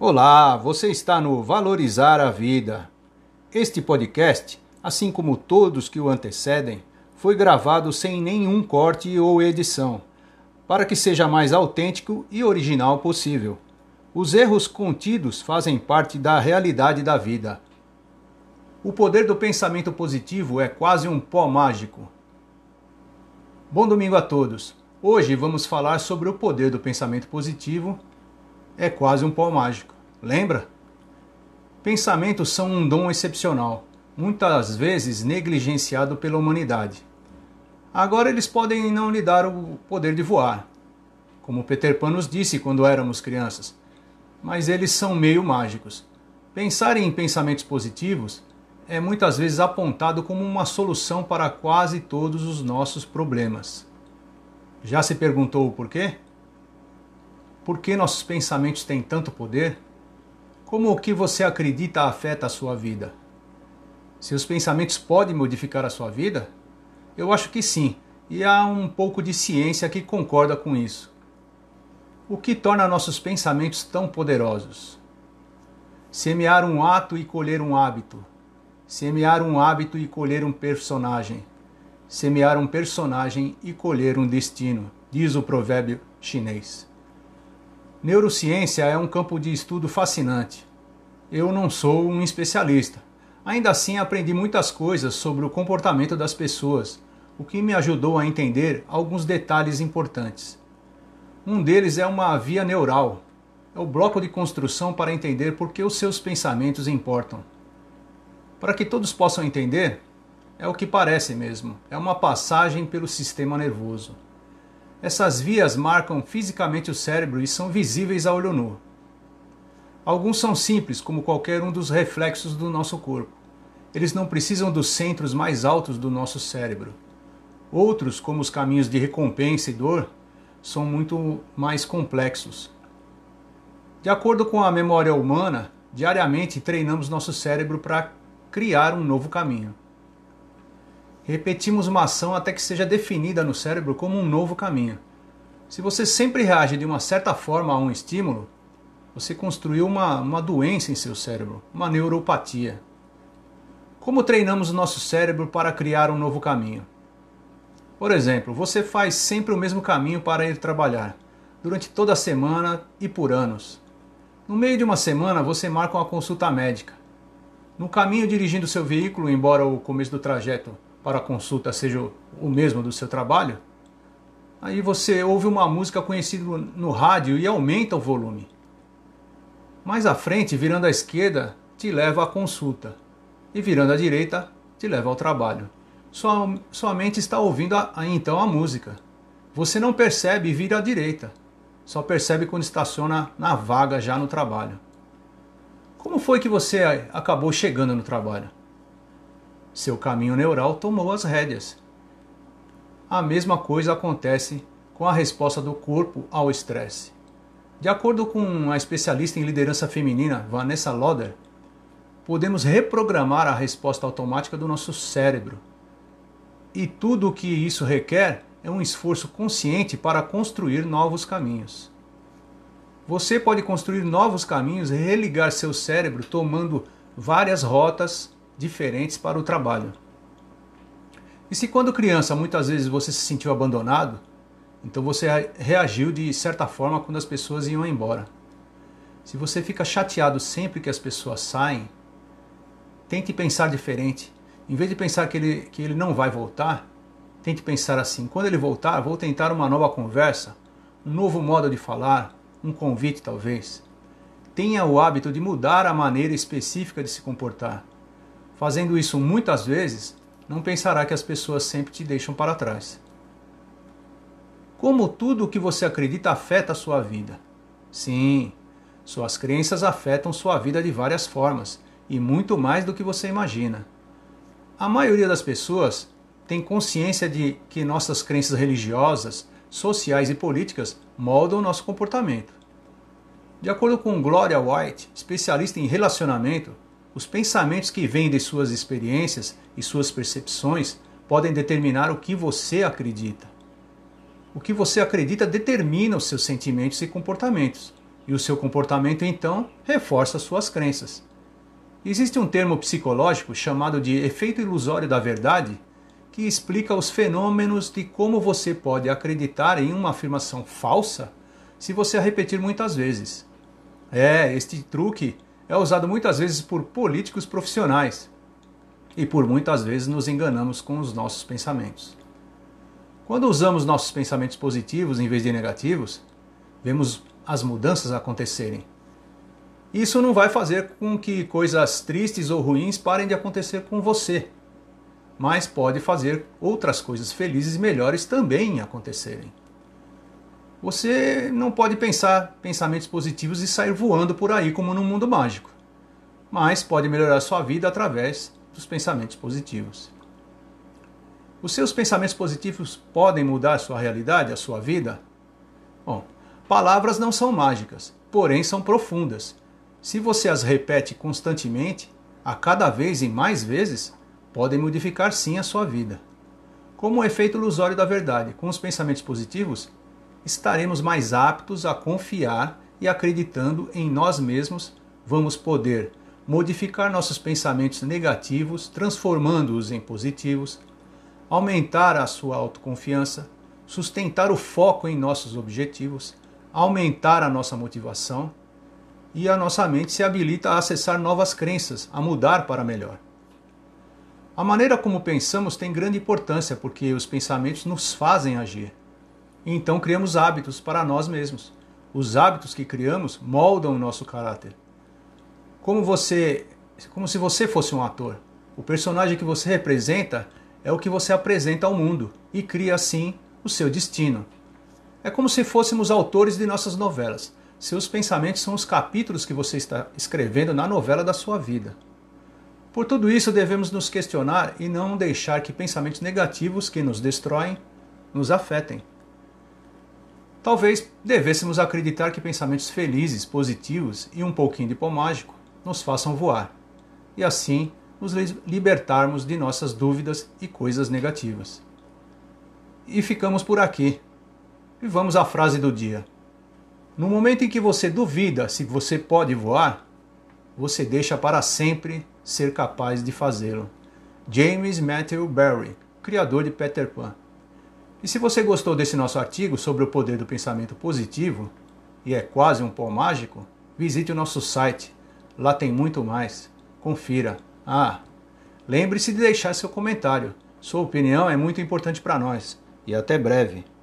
Olá, você está no Valorizar a Vida. Este podcast, assim como todos que o antecedem, foi gravado sem nenhum corte ou edição, para que seja mais autêntico e original possível. Os erros contidos fazem parte da realidade da vida. O poder do pensamento positivo é quase um pó mágico. Bom domingo a todos. Hoje vamos falar sobre o poder do pensamento positivo. É quase um pó mágico. Lembra? Pensamentos são um dom excepcional, muitas vezes negligenciado pela humanidade. Agora eles podem não lhe dar o poder de voar, como Peter Pan nos disse quando éramos crianças, mas eles são meio mágicos. Pensar em pensamentos positivos é muitas vezes apontado como uma solução para quase todos os nossos problemas. Já se perguntou o porquê? Por que nossos pensamentos têm tanto poder? Como o que você acredita afeta a sua vida? Seus pensamentos podem modificar a sua vida? Eu acho que sim, e há um pouco de ciência que concorda com isso. O que torna nossos pensamentos tão poderosos? Semear um ato e colher um hábito. Semear um hábito e colher um personagem. Semear um personagem e colher um destino, diz o provérbio chinês. Neurociência é um campo de estudo fascinante. Eu não sou um especialista. Ainda assim, aprendi muitas coisas sobre o comportamento das pessoas, o que me ajudou a entender alguns detalhes importantes. Um deles é uma via neural. É o bloco de construção para entender por que os seus pensamentos importam. Para que todos possam entender, é o que parece mesmo, é uma passagem pelo sistema nervoso. Essas vias marcam fisicamente o cérebro e são visíveis a olho nu. Alguns são simples, como qualquer um dos reflexos do nosso corpo. Eles não precisam dos centros mais altos do nosso cérebro. Outros, como os caminhos de recompensa e dor, são muito mais complexos. De acordo com a memória humana, diariamente treinamos nosso cérebro para criar um novo caminho. Repetimos uma ação até que seja definida no cérebro como um novo caminho. Se você sempre reage de uma certa forma a um estímulo, você construiu uma, uma doença em seu cérebro, uma neuropatia. Como treinamos o nosso cérebro para criar um novo caminho? Por exemplo, você faz sempre o mesmo caminho para ir trabalhar, durante toda a semana e por anos. No meio de uma semana, você marca uma consulta médica. No caminho dirigindo seu veículo, embora o começo do trajeto para a consulta seja o mesmo do seu trabalho, aí você ouve uma música conhecida no rádio e aumenta o volume. Mais à frente, virando à esquerda, te leva à consulta, e virando à direita, te leva ao trabalho. Sua, sua mente está ouvindo a, a, então a música. Você não percebe e vira à direita. Só percebe quando estaciona na vaga já no trabalho. Como foi que você acabou chegando no trabalho? Seu caminho neural tomou as rédeas. A mesma coisa acontece com a resposta do corpo ao estresse. De acordo com a especialista em liderança feminina Vanessa Loder, podemos reprogramar a resposta automática do nosso cérebro. E tudo o que isso requer é um esforço consciente para construir novos caminhos. Você pode construir novos caminhos e religar seu cérebro tomando várias rotas diferentes para o trabalho. E se quando criança muitas vezes você se sentiu abandonado, então você reagiu de certa forma quando as pessoas iam embora. Se você fica chateado sempre que as pessoas saem, tente pensar diferente. Em vez de pensar que ele, que ele não vai voltar, tente pensar assim: quando ele voltar, vou tentar uma nova conversa, um novo modo de falar, um convite talvez. Tenha o hábito de mudar a maneira específica de se comportar. Fazendo isso muitas vezes, não pensará que as pessoas sempre te deixam para trás. Como tudo o que você acredita afeta a sua vida. Sim, suas crenças afetam sua vida de várias formas e muito mais do que você imagina. A maioria das pessoas tem consciência de que nossas crenças religiosas, sociais e políticas moldam nosso comportamento. De acordo com Gloria White, especialista em relacionamento, os pensamentos que vêm de suas experiências e suas percepções podem determinar o que você acredita. O que você acredita determina os seus sentimentos e comportamentos. E o seu comportamento então reforça suas crenças. Existe um termo psicológico chamado de efeito ilusório da verdade que explica os fenômenos de como você pode acreditar em uma afirmação falsa se você a repetir muitas vezes. É, este truque é usado muitas vezes por políticos profissionais e por muitas vezes nos enganamos com os nossos pensamentos. Quando usamos nossos pensamentos positivos em vez de negativos, vemos as mudanças acontecerem. Isso não vai fazer com que coisas tristes ou ruins parem de acontecer com você, mas pode fazer outras coisas felizes e melhores também acontecerem. Você não pode pensar pensamentos positivos e sair voando por aí como num mundo mágico, mas pode melhorar sua vida através dos pensamentos positivos. Os seus pensamentos positivos podem mudar sua realidade, a sua vida? Bom, palavras não são mágicas, porém são profundas. Se você as repete constantemente, a cada vez e mais vezes, podem modificar sim a sua vida. Como o efeito ilusório da verdade, com os pensamentos positivos, estaremos mais aptos a confiar e acreditando em nós mesmos, vamos poder modificar nossos pensamentos negativos, transformando-os em positivos, aumentar a sua autoconfiança, sustentar o foco em nossos objetivos, aumentar a nossa motivação e a nossa mente se habilita a acessar novas crenças, a mudar para melhor. A maneira como pensamos tem grande importância porque os pensamentos nos fazem agir. Então criamos hábitos para nós mesmos. Os hábitos que criamos moldam o nosso caráter como você, como se você fosse um ator. O personagem que você representa é o que você apresenta ao mundo e cria assim o seu destino. É como se fôssemos autores de nossas novelas. Seus pensamentos são os capítulos que você está escrevendo na novela da sua vida. Por tudo isso, devemos nos questionar e não deixar que pensamentos negativos que nos destroem nos afetem. Talvez devêssemos acreditar que pensamentos felizes, positivos e um pouquinho de pó mágico nos façam voar, e assim nos libertarmos de nossas dúvidas e coisas negativas. E ficamos por aqui. E vamos à frase do dia. No momento em que você duvida se você pode voar, você deixa para sempre ser capaz de fazê-lo. James Matthew Barry, criador de Peter Pan. E se você gostou desse nosso artigo sobre o poder do pensamento positivo, e é quase um pó mágico, visite o nosso site Lá tem muito mais. Confira. Ah, lembre-se de deixar seu comentário. Sua opinião é muito importante para nós. E até breve.